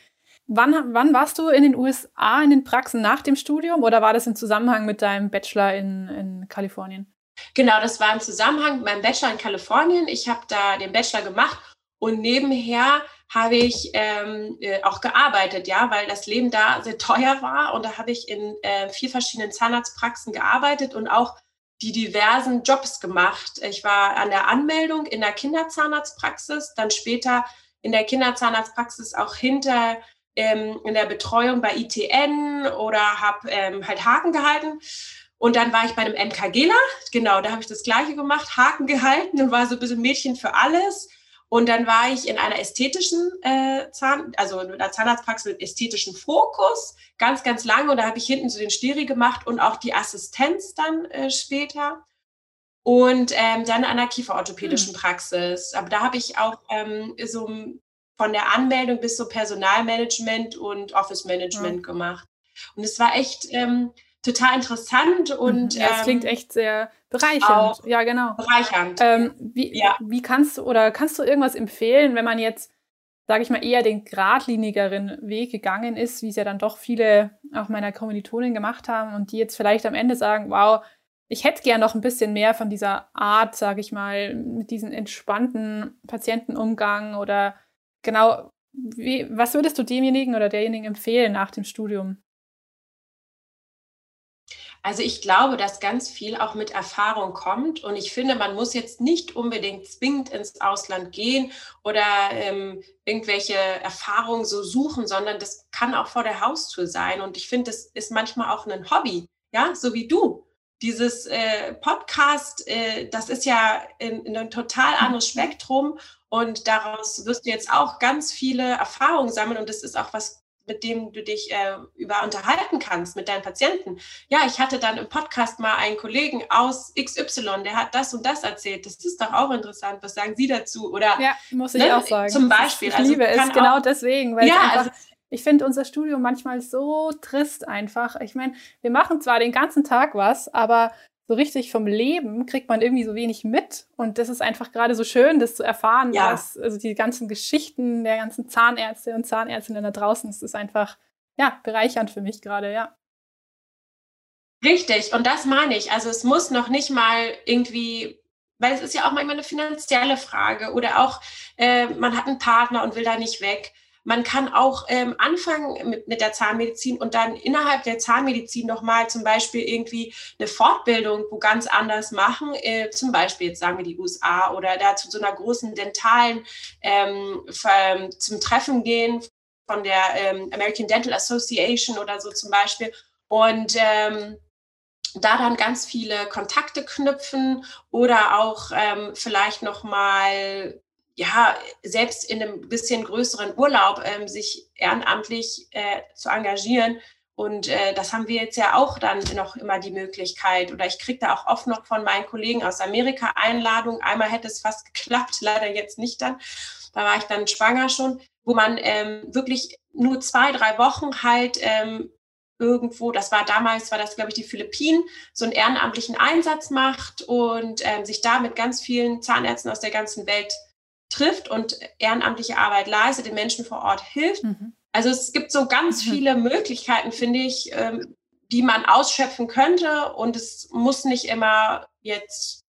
Speaker 1: Wann, wann warst du in den USA in den Praxen nach dem Studium oder war das im Zusammenhang mit deinem Bachelor in, in Kalifornien?
Speaker 2: Genau, das war im Zusammenhang mit meinem Bachelor in Kalifornien. Ich habe da den Bachelor gemacht und nebenher habe ich ähm, äh, auch gearbeitet, ja, weil das Leben da sehr teuer war und da habe ich in äh, vier verschiedenen Zahnarztpraxen gearbeitet und auch die diversen Jobs gemacht. Ich war an der Anmeldung in der Kinderzahnarztpraxis, dann später in der Kinderzahnarztpraxis auch hinter ähm, in der Betreuung bei ITN oder habe ähm, halt Haken gehalten. Und dann war ich bei einem MKGler, genau, da habe ich das Gleiche gemacht, Haken gehalten und war so ein bisschen Mädchen für alles. Und dann war ich in einer ästhetischen äh, Zahn, also in einer Zahnarztpraxis mit ästhetischen Fokus, ganz, ganz lange. Und da habe ich hinten so den Steri gemacht und auch die Assistenz dann äh, später. Und ähm, dann an einer kieferorthopädischen hm. Praxis. Aber da habe ich auch ähm, so von der Anmeldung bis so Personalmanagement und Office Management ja. gemacht. Und es war echt ähm, total interessant und.
Speaker 1: Mhm. Ja, es ähm, klingt echt sehr bereichernd. Ja, genau.
Speaker 2: Bereichernd.
Speaker 1: Ähm, wie, ja. wie kannst du oder kannst du irgendwas empfehlen, wenn man jetzt, sage ich mal, eher den geradlinigeren Weg gegangen ist, wie es ja dann doch viele auch meiner Kommilitonen gemacht haben und die jetzt vielleicht am Ende sagen, wow, ich hätte gern noch ein bisschen mehr von dieser Art, sage ich mal, mit diesem entspannten Patientenumgang oder genau, wie, was würdest du demjenigen oder derjenigen empfehlen nach dem Studium?
Speaker 2: Also ich glaube, dass ganz viel auch mit Erfahrung kommt. Und ich finde, man muss jetzt nicht unbedingt zwingend ins Ausland gehen oder ähm, irgendwelche Erfahrungen so suchen, sondern das kann auch vor der Haustür sein. Und ich finde, das ist manchmal auch ein Hobby, ja, so wie du. Dieses äh, Podcast, äh, das ist ja in, ein total anderes Spektrum. Und daraus wirst du jetzt auch ganz viele Erfahrungen sammeln. Und das ist auch was mit dem du dich äh, über unterhalten kannst mit deinen Patienten. Ja, ich hatte dann im Podcast mal einen Kollegen aus XY, der hat das und das erzählt. Das ist doch auch interessant. Was sagen Sie dazu? Oder
Speaker 1: ja, muss ich ne, auch sagen.
Speaker 2: Zum Beispiel.
Speaker 1: Ich also liebe es genau deswegen, weil ja, einfach, also, ich finde unser Studium manchmal so trist einfach. Ich meine, wir machen zwar den ganzen Tag was, aber so richtig vom Leben kriegt man irgendwie so wenig mit. Und das ist einfach gerade so schön, das zu erfahren, ja. dass also die ganzen Geschichten der ganzen Zahnärzte und Zahnärztinnen da draußen, das ist einfach ja bereichernd für mich gerade, ja.
Speaker 2: Richtig, und das meine ich. Also es muss noch nicht mal irgendwie, weil es ist ja auch manchmal eine finanzielle Frage oder auch äh, man hat einen Partner und will da nicht weg. Man kann auch ähm, anfangen mit, mit, der Zahnmedizin und dann innerhalb der Zahnmedizin nochmal zum Beispiel irgendwie eine Fortbildung wo ganz anders machen. Äh, zum Beispiel, jetzt sagen wir die USA oder da zu so einer großen dentalen ähm, zum Treffen gehen von der ähm, American Dental Association oder so zum Beispiel. Und ähm, da dann ganz viele Kontakte knüpfen oder auch ähm, vielleicht noch mal ja, selbst in einem bisschen größeren Urlaub ähm, sich ehrenamtlich äh, zu engagieren Und äh, das haben wir jetzt ja auch dann noch immer die Möglichkeit. Oder ich kriege da auch oft noch von meinen Kollegen aus Amerika Einladungen. Einmal hätte es fast geklappt, leider jetzt nicht dann. Da war ich dann schwanger schon, wo man ähm, wirklich nur zwei, drei Wochen halt ähm, irgendwo, das war damals, war das, glaube ich, die Philippinen, so einen ehrenamtlichen Einsatz macht und ähm, sich da mit ganz vielen Zahnärzten aus der ganzen Welt trifft und ehrenamtliche Arbeit leistet, den Menschen vor Ort hilft. Mhm. Also es gibt so ganz mhm. viele Möglichkeiten, finde ich, ähm, die man ausschöpfen könnte und es muss nicht immer jetzt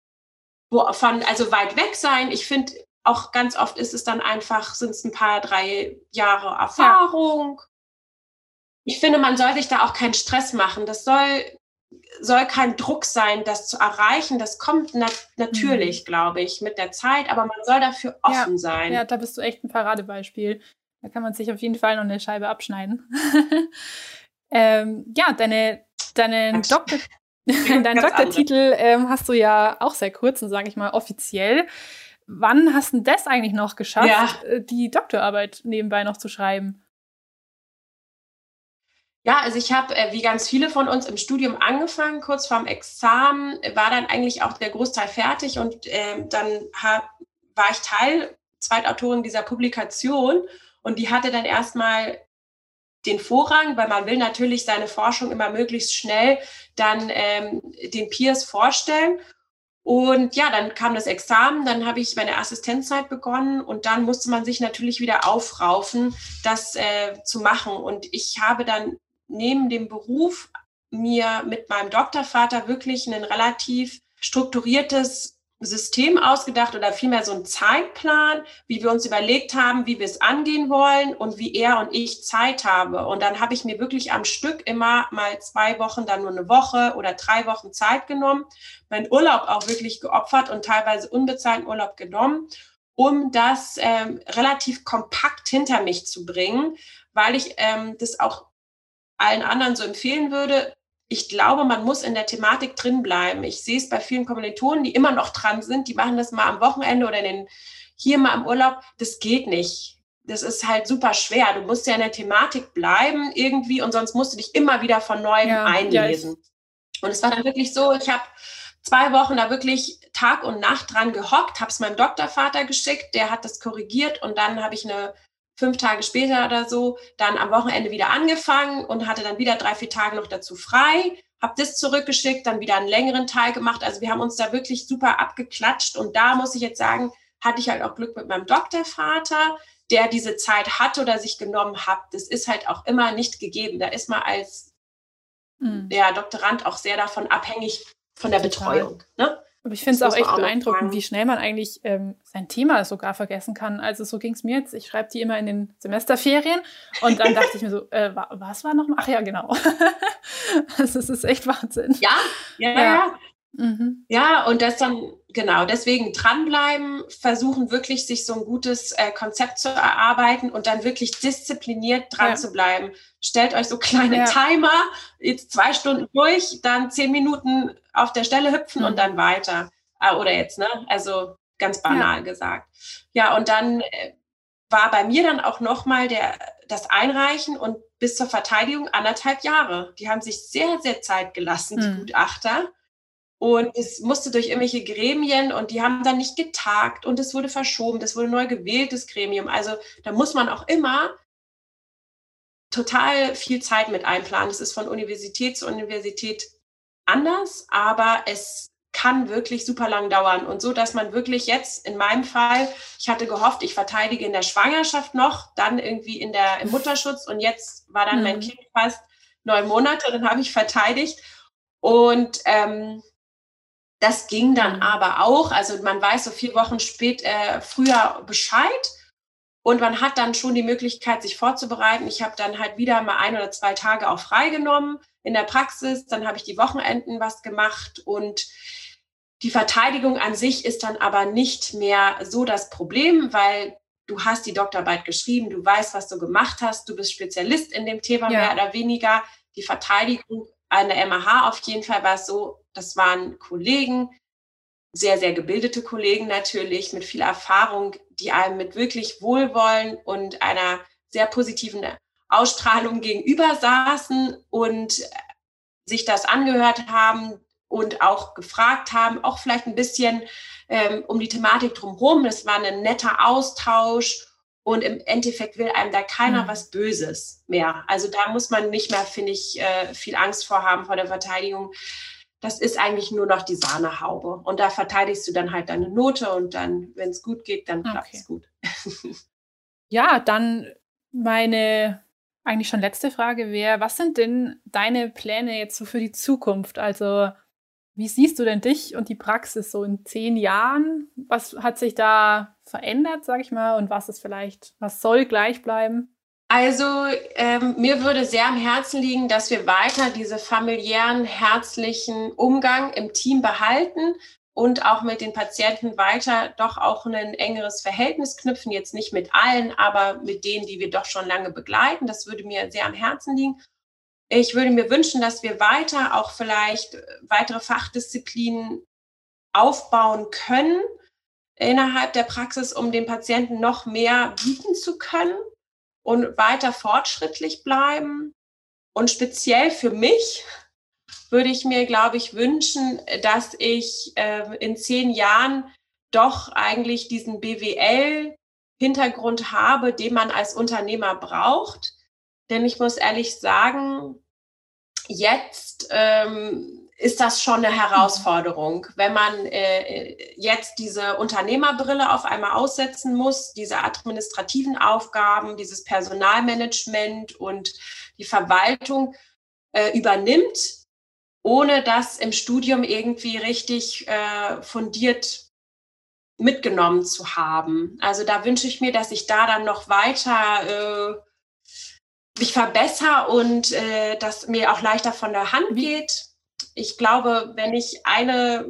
Speaker 2: von, also weit weg sein. Ich finde, auch ganz oft ist es dann einfach, sind es ein paar, drei Jahre Erfahrung. Ja. Ich finde, man soll sich da auch keinen Stress machen. Das soll, soll kein Druck sein, das zu erreichen. Das kommt nat natürlich, mhm. glaube ich, mit der Zeit, aber man soll dafür offen
Speaker 1: ja.
Speaker 2: sein.
Speaker 1: Ja, da bist du echt ein Paradebeispiel. Da kann man sich auf jeden Fall noch eine Scheibe abschneiden. ähm, ja, deine, deinen Doktor, deinen Doktortitel ähm, hast du ja auch sehr kurz, sage ich mal offiziell. Wann hast du das eigentlich noch geschafft, ja. Äh, die Doktorarbeit nebenbei noch zu schreiben?
Speaker 2: Ja, also ich habe äh, wie ganz viele von uns im Studium angefangen, kurz vorm Examen, war dann eigentlich auch der Großteil fertig und äh, dann hab, war ich Teil, Zweitautorin dieser Publikation und die hatte dann erstmal den Vorrang, weil man will natürlich seine Forschung immer möglichst schnell dann ähm, den Peers vorstellen. Und ja, dann kam das Examen, dann habe ich meine Assistenzzeit begonnen und dann musste man sich natürlich wieder aufraufen, das äh, zu machen. Und ich habe dann neben dem Beruf mir mit meinem Doktorvater wirklich ein relativ strukturiertes System ausgedacht oder vielmehr so ein Zeitplan, wie wir uns überlegt haben, wie wir es angehen wollen und wie er und ich Zeit habe. Und dann habe ich mir wirklich am Stück immer mal zwei Wochen, dann nur eine Woche oder drei Wochen Zeit genommen, meinen Urlaub auch wirklich geopfert und teilweise unbezahlten Urlaub genommen, um das ähm, relativ kompakt hinter mich zu bringen, weil ich ähm, das auch allen anderen so empfehlen würde, ich glaube, man muss in der Thematik drin bleiben. Ich sehe es bei vielen Kommilitonen, die immer noch dran sind, die machen das mal am Wochenende oder in den, hier mal im Urlaub. Das geht nicht. Das ist halt super schwer. Du musst ja in der Thematik bleiben irgendwie und sonst musst du dich immer wieder von neuem ja, einlesen. Ja, und es war dann wirklich so, ich habe zwei Wochen da wirklich Tag und Nacht dran gehockt, habe es meinem Doktorvater geschickt, der hat das korrigiert und dann habe ich eine fünf Tage später oder so dann am Wochenende wieder angefangen und hatte dann wieder drei, vier Tage noch dazu frei, habe das zurückgeschickt, dann wieder einen längeren Teil gemacht. Also wir haben uns da wirklich super abgeklatscht und da muss ich jetzt sagen, hatte ich halt auch Glück mit meinem Doktorvater, der diese Zeit hatte oder sich genommen hat. Das ist halt auch immer nicht gegeben. Da ist man als mhm. der Doktorand auch sehr davon abhängig von der Total. Betreuung. Ne?
Speaker 1: Aber ich finde es auch echt auch beeindruckend, wie schnell man eigentlich ähm, sein Thema sogar vergessen kann. Also so ging es mir jetzt. Ich schreibe die immer in den Semesterferien und dann dachte ich mir so, äh, was war nochmal? Ach ja, genau. also es ist echt Wahnsinn.
Speaker 2: Ja, ja, ja. ja. Mhm. Ja, und das dann, genau, deswegen dranbleiben, versuchen wirklich, sich so ein gutes äh, Konzept zu erarbeiten und dann wirklich diszipliniert dran ja. zu bleiben. Stellt euch so kleine ja. Timer, jetzt zwei Stunden durch, dann zehn Minuten auf der Stelle hüpfen und dann weiter. Ah, oder jetzt, ne? Also ganz banal ja. gesagt. Ja, und dann äh, war bei mir dann auch nochmal das Einreichen und bis zur Verteidigung anderthalb Jahre. Die haben sich sehr, sehr Zeit gelassen, die mhm. Gutachter. Und es musste durch irgendwelche Gremien und die haben dann nicht getagt und es wurde verschoben, das wurde neu gewähltes Gremium. Also da muss man auch immer total viel Zeit mit einplanen. Es ist von Universität zu Universität anders, aber es kann wirklich super lang dauern. Und so, dass man wirklich jetzt in meinem Fall, ich hatte gehofft, ich verteidige in der Schwangerschaft noch, dann irgendwie in der im Mutterschutz. Und jetzt war dann mhm. mein Kind fast neun Monate, dann habe ich verteidigt. Und ähm, das ging dann aber auch. Also man weiß so vier Wochen spät, äh, früher Bescheid. Und man hat dann schon die Möglichkeit, sich vorzubereiten. Ich habe dann halt wieder mal ein oder zwei Tage auch freigenommen in der Praxis. Dann habe ich die Wochenenden was gemacht und die Verteidigung an sich ist dann aber nicht mehr so das Problem, weil du hast die Doktorarbeit geschrieben, du weißt, was du gemacht hast, du bist Spezialist in dem Thema ja. mehr oder weniger. Die Verteidigung an der MH auf jeden Fall war es so, das waren Kollegen, sehr, sehr gebildete Kollegen natürlich, mit viel Erfahrung, die einem mit wirklich Wohlwollen und einer sehr positiven Ausstrahlung gegenüber saßen und sich das angehört haben und auch gefragt haben, auch vielleicht ein bisschen ähm, um die Thematik drumherum. Das war ein netter Austausch und im Endeffekt will einem da keiner mhm. was Böses mehr. Also da muss man nicht mehr, finde ich, äh, viel Angst vor haben vor der Verteidigung. Das ist eigentlich nur noch die Sahnehaube. Und da verteidigst du dann halt deine Note und dann, wenn es gut geht, dann klappt es gut.
Speaker 1: ja, dann meine eigentlich schon letzte Frage wäre, was sind denn deine Pläne jetzt so für die Zukunft? Also wie siehst du denn dich und die Praxis so in zehn Jahren? Was hat sich da verändert, sag ich mal, und was ist vielleicht, was soll gleich bleiben?
Speaker 2: Also ähm, mir würde sehr am Herzen liegen, dass wir weiter diese familiären, herzlichen Umgang im Team behalten und auch mit den Patienten weiter doch auch ein engeres Verhältnis knüpfen. Jetzt nicht mit allen, aber mit denen, die wir doch schon lange begleiten. Das würde mir sehr am Herzen liegen. Ich würde mir wünschen, dass wir weiter auch vielleicht weitere Fachdisziplinen aufbauen können innerhalb der Praxis, um den Patienten noch mehr bieten zu können und weiter fortschrittlich bleiben. Und speziell für mich würde ich mir, glaube ich, wünschen, dass ich äh, in zehn Jahren doch eigentlich diesen BWL-Hintergrund habe, den man als Unternehmer braucht. Denn ich muss ehrlich sagen, jetzt ähm, ist das schon eine Herausforderung, wenn man äh, jetzt diese Unternehmerbrille auf einmal aussetzen muss, diese administrativen Aufgaben, dieses Personalmanagement und die Verwaltung äh, übernimmt ohne das im Studium irgendwie richtig äh, fundiert mitgenommen zu haben. Also da wünsche ich mir, dass ich da dann noch weiter äh, mich verbessere und äh, dass mir auch leichter von der Hand geht. Ich glaube, wenn ich eine,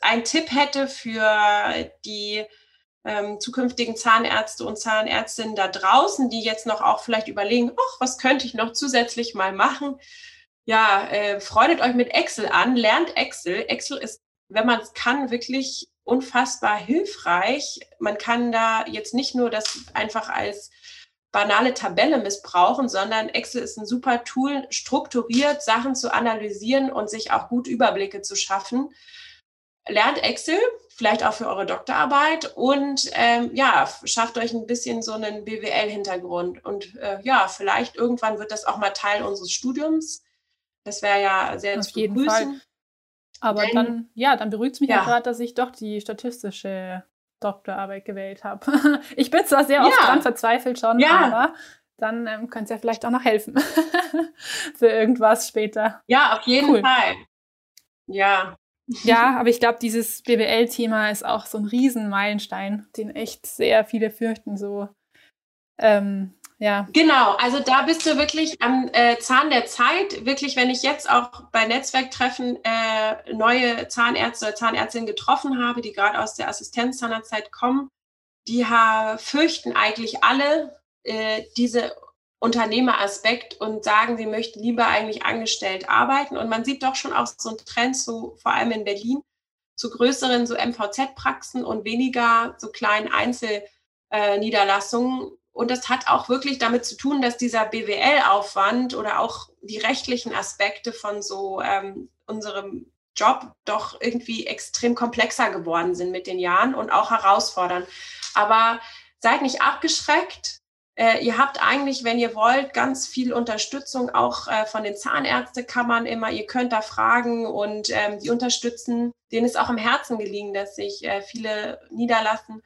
Speaker 2: einen Tipp hätte für die ähm, zukünftigen Zahnärzte und Zahnärztinnen da draußen, die jetzt noch auch vielleicht überlegen, ach, was könnte ich noch zusätzlich mal machen, ja, äh, freudet euch mit Excel an, lernt Excel. Excel ist, wenn man es kann, wirklich unfassbar hilfreich. Man kann da jetzt nicht nur das einfach als banale Tabelle missbrauchen, sondern Excel ist ein super Tool, strukturiert Sachen zu analysieren und sich auch gut Überblicke zu schaffen. Lernt Excel, vielleicht auch für eure Doktorarbeit und ähm, ja, schafft euch ein bisschen so einen BWL-Hintergrund. Und äh, ja, vielleicht irgendwann wird das auch mal Teil unseres Studiums. Das wäre ja sehr Auf zu jeden Fall.
Speaker 1: Aber Denn, dann, ja, dann beruhigt es mich ja, gerade, dass ich doch die statistische Doktorarbeit gewählt habe. ich bin zwar sehr oft ja. dran verzweifelt schon, ja. aber dann ähm, könnte es ja vielleicht auch noch helfen für irgendwas später.
Speaker 2: Ja, auf jeden cool. Fall. Ja.
Speaker 1: Ja, aber ich glaube, dieses BWL-Thema ist auch so ein Riesenmeilenstein, den echt sehr viele fürchten, so ähm, ja.
Speaker 2: Genau, also da bist du wirklich am äh, Zahn der Zeit. Wirklich, wenn ich jetzt auch bei Netzwerktreffen äh, neue Zahnärzte oder Zahnärztinnen getroffen habe, die gerade aus der Assistenzzahnarztzeit kommen, die fürchten eigentlich alle äh, diese Unternehmeraspekt und sagen, sie möchten lieber eigentlich angestellt arbeiten. Und man sieht doch schon auch so einen Trend, so vor allem in Berlin, zu größeren so MVZ-Praxen und weniger so kleinen Einzelniederlassungen, und das hat auch wirklich damit zu tun, dass dieser BWL-Aufwand oder auch die rechtlichen Aspekte von so ähm, unserem Job doch irgendwie extrem komplexer geworden sind mit den Jahren und auch herausfordernd. Aber seid nicht abgeschreckt. Äh, ihr habt eigentlich, wenn ihr wollt, ganz viel Unterstützung auch äh, von den Zahnärztekammern immer. Ihr könnt da fragen und ähm, die unterstützen. Denen ist auch im Herzen gelegen, dass sich äh, viele niederlassen.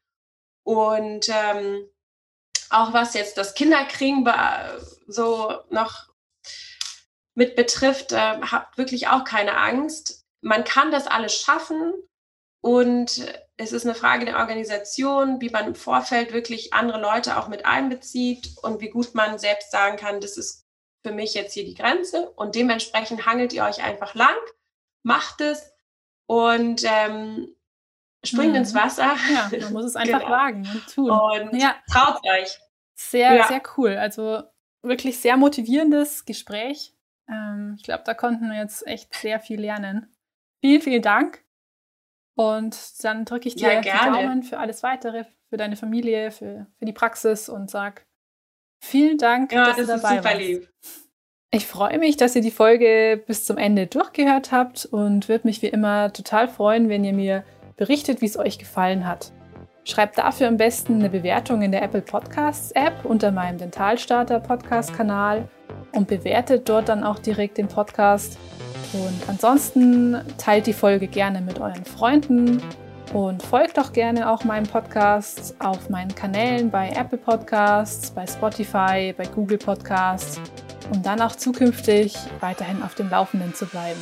Speaker 2: Und ähm, auch was jetzt das Kinderkriegen so noch mit betrifft, äh, habt wirklich auch keine Angst. Man kann das alles schaffen und es ist eine Frage der Organisation, wie man im Vorfeld wirklich andere Leute auch mit einbezieht und wie gut man selbst sagen kann, das ist für mich jetzt hier die Grenze und dementsprechend hangelt ihr euch einfach lang, macht es und ähm, springt mhm. ins Wasser.
Speaker 1: Ja, man muss es einfach genau. wagen und tun.
Speaker 2: Und ja. traut euch.
Speaker 1: Sehr, ja. sehr cool. Also wirklich sehr motivierendes Gespräch. Ähm, ich glaube, da konnten wir jetzt echt sehr viel lernen. Vielen, vielen Dank. Und dann drücke ich dir ja, die Daumen für alles weitere, für deine Familie, für, für die Praxis und sag Vielen Dank,
Speaker 2: ja,
Speaker 1: dass
Speaker 2: das
Speaker 1: du dabei
Speaker 2: ist super
Speaker 1: warst.
Speaker 2: lieb.
Speaker 1: Ich freue mich, dass ihr die Folge bis zum Ende durchgehört habt und würde mich wie immer total freuen, wenn ihr mir berichtet, wie es euch gefallen hat. Schreibt dafür am besten eine Bewertung in der Apple Podcasts App unter meinem Dentalstarter Podcast Kanal und bewertet dort dann auch direkt den Podcast. Und ansonsten teilt die Folge gerne mit euren Freunden und folgt doch gerne auch meinem Podcast auf meinen Kanälen bei Apple Podcasts, bei Spotify, bei Google Podcasts, um dann auch zukünftig weiterhin auf dem Laufenden zu bleiben.